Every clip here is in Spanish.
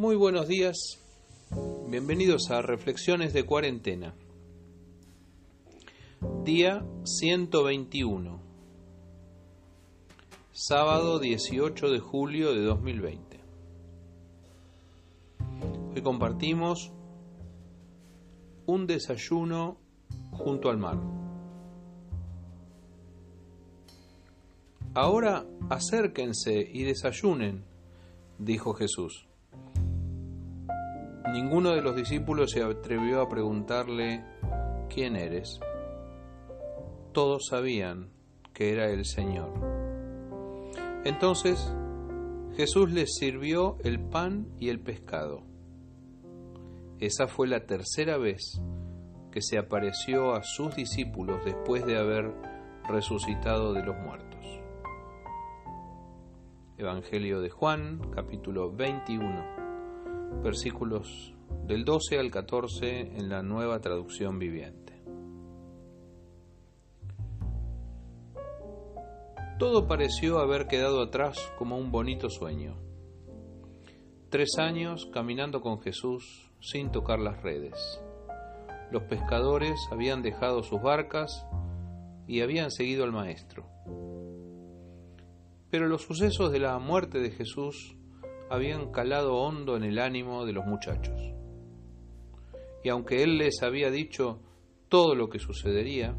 Muy buenos días, bienvenidos a Reflexiones de Cuarentena. Día 121, sábado 18 de julio de 2020. Hoy compartimos un desayuno junto al mar. Ahora acérquense y desayunen, dijo Jesús. Ninguno de los discípulos se atrevió a preguntarle, ¿quién eres? Todos sabían que era el Señor. Entonces Jesús les sirvió el pan y el pescado. Esa fue la tercera vez que se apareció a sus discípulos después de haber resucitado de los muertos. Evangelio de Juan, capítulo 21 versículos del 12 al 14 en la nueva traducción viviente. Todo pareció haber quedado atrás como un bonito sueño. Tres años caminando con Jesús sin tocar las redes. Los pescadores habían dejado sus barcas y habían seguido al Maestro. Pero los sucesos de la muerte de Jesús habían calado hondo en el ánimo de los muchachos. Y aunque él les había dicho todo lo que sucedería,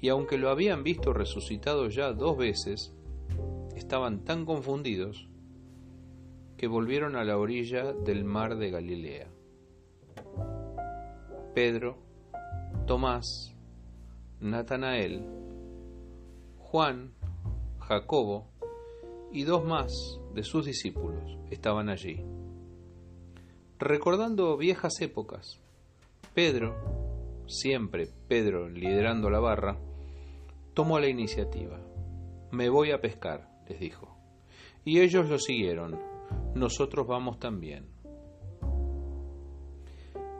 y aunque lo habían visto resucitado ya dos veces, estaban tan confundidos que volvieron a la orilla del mar de Galilea. Pedro, Tomás, Natanael, Juan, Jacobo y dos más de sus discípulos estaban allí. Recordando viejas épocas, Pedro, siempre Pedro liderando la barra, tomó la iniciativa. Me voy a pescar, les dijo. Y ellos lo siguieron. Nosotros vamos también.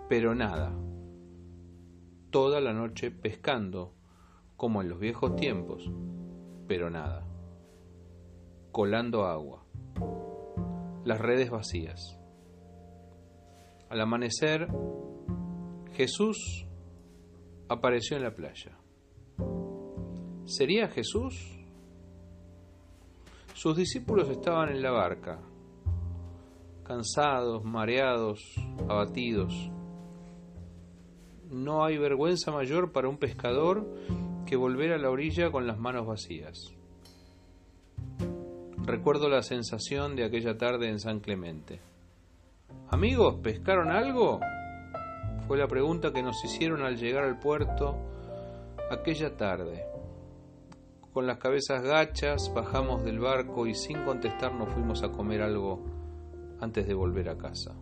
Pero nada. Toda la noche pescando, como en los viejos tiempos, pero nada colando agua, las redes vacías. Al amanecer, Jesús apareció en la playa. ¿Sería Jesús? Sus discípulos estaban en la barca, cansados, mareados, abatidos. No hay vergüenza mayor para un pescador que volver a la orilla con las manos vacías. Recuerdo la sensación de aquella tarde en San Clemente. Amigos, ¿pescaron algo? Fue la pregunta que nos hicieron al llegar al puerto aquella tarde. Con las cabezas gachas bajamos del barco y sin contestar nos fuimos a comer algo antes de volver a casa.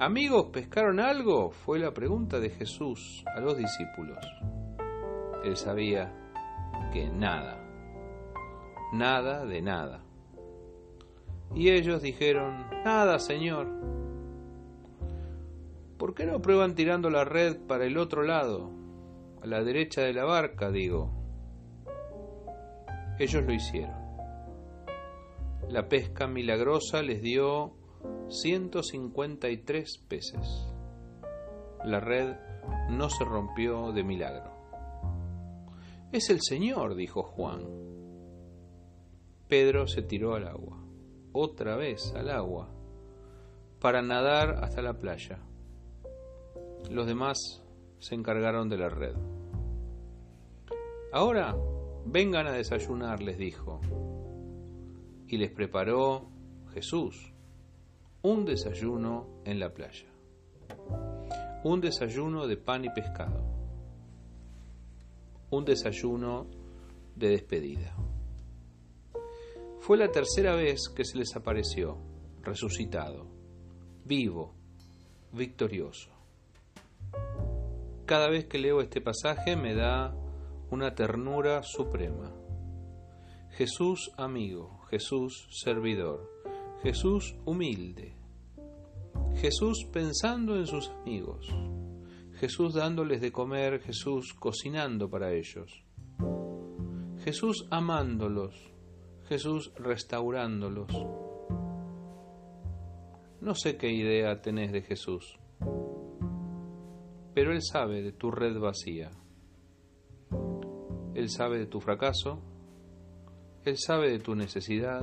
Amigos, ¿pescaron algo? Fue la pregunta de Jesús a los discípulos. Él sabía que nada nada de nada. Y ellos dijeron, nada, Señor. ¿Por qué no prueban tirando la red para el otro lado, a la derecha de la barca, digo? Ellos lo hicieron. La pesca milagrosa les dio 153 peces. La red no se rompió de milagro. Es el Señor, dijo Juan. Pedro se tiró al agua, otra vez al agua, para nadar hasta la playa. Los demás se encargaron de la red. Ahora vengan a desayunar, les dijo. Y les preparó Jesús un desayuno en la playa. Un desayuno de pan y pescado. Un desayuno de despedida. Fue la tercera vez que se les apareció, resucitado, vivo, victorioso. Cada vez que leo este pasaje me da una ternura suprema. Jesús amigo, Jesús servidor, Jesús humilde, Jesús pensando en sus amigos, Jesús dándoles de comer, Jesús cocinando para ellos, Jesús amándolos, Jesús restaurándolos. No sé qué idea tenés de Jesús, pero Él sabe de tu red vacía. Él sabe de tu fracaso, Él sabe de tu necesidad,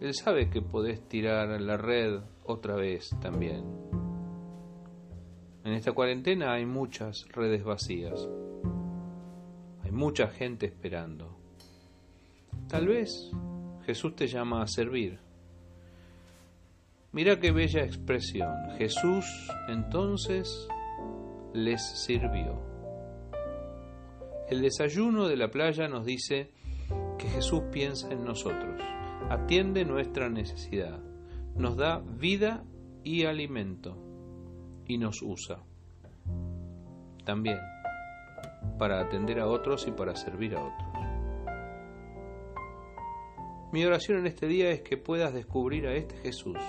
Él sabe que podés tirar la red otra vez también. En esta cuarentena hay muchas redes vacías, hay mucha gente esperando. Tal vez Jesús te llama a servir Mira qué bella expresión. Jesús entonces les sirvió. El desayuno de la playa nos dice que Jesús piensa en nosotros, atiende nuestra necesidad, nos da vida y alimento y nos usa. También para atender a otros y para servir a otros. Mi oración en este día es que puedas descubrir a este Jesús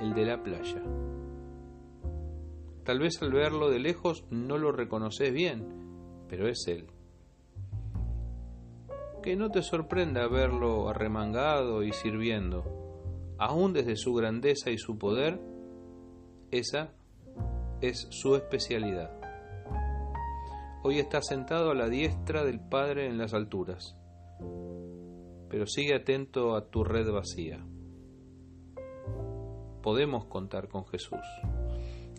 el de la playa. Tal vez al verlo de lejos no lo reconoces bien, pero es él. Que no te sorprenda verlo arremangado y sirviendo, aún desde su grandeza y su poder, esa es su especialidad. Hoy está sentado a la diestra del Padre en las alturas, pero sigue atento a tu red vacía podemos contar con Jesús.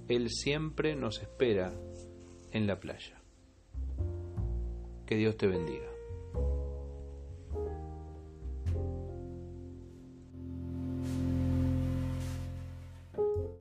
Él siempre nos espera en la playa. Que Dios te bendiga.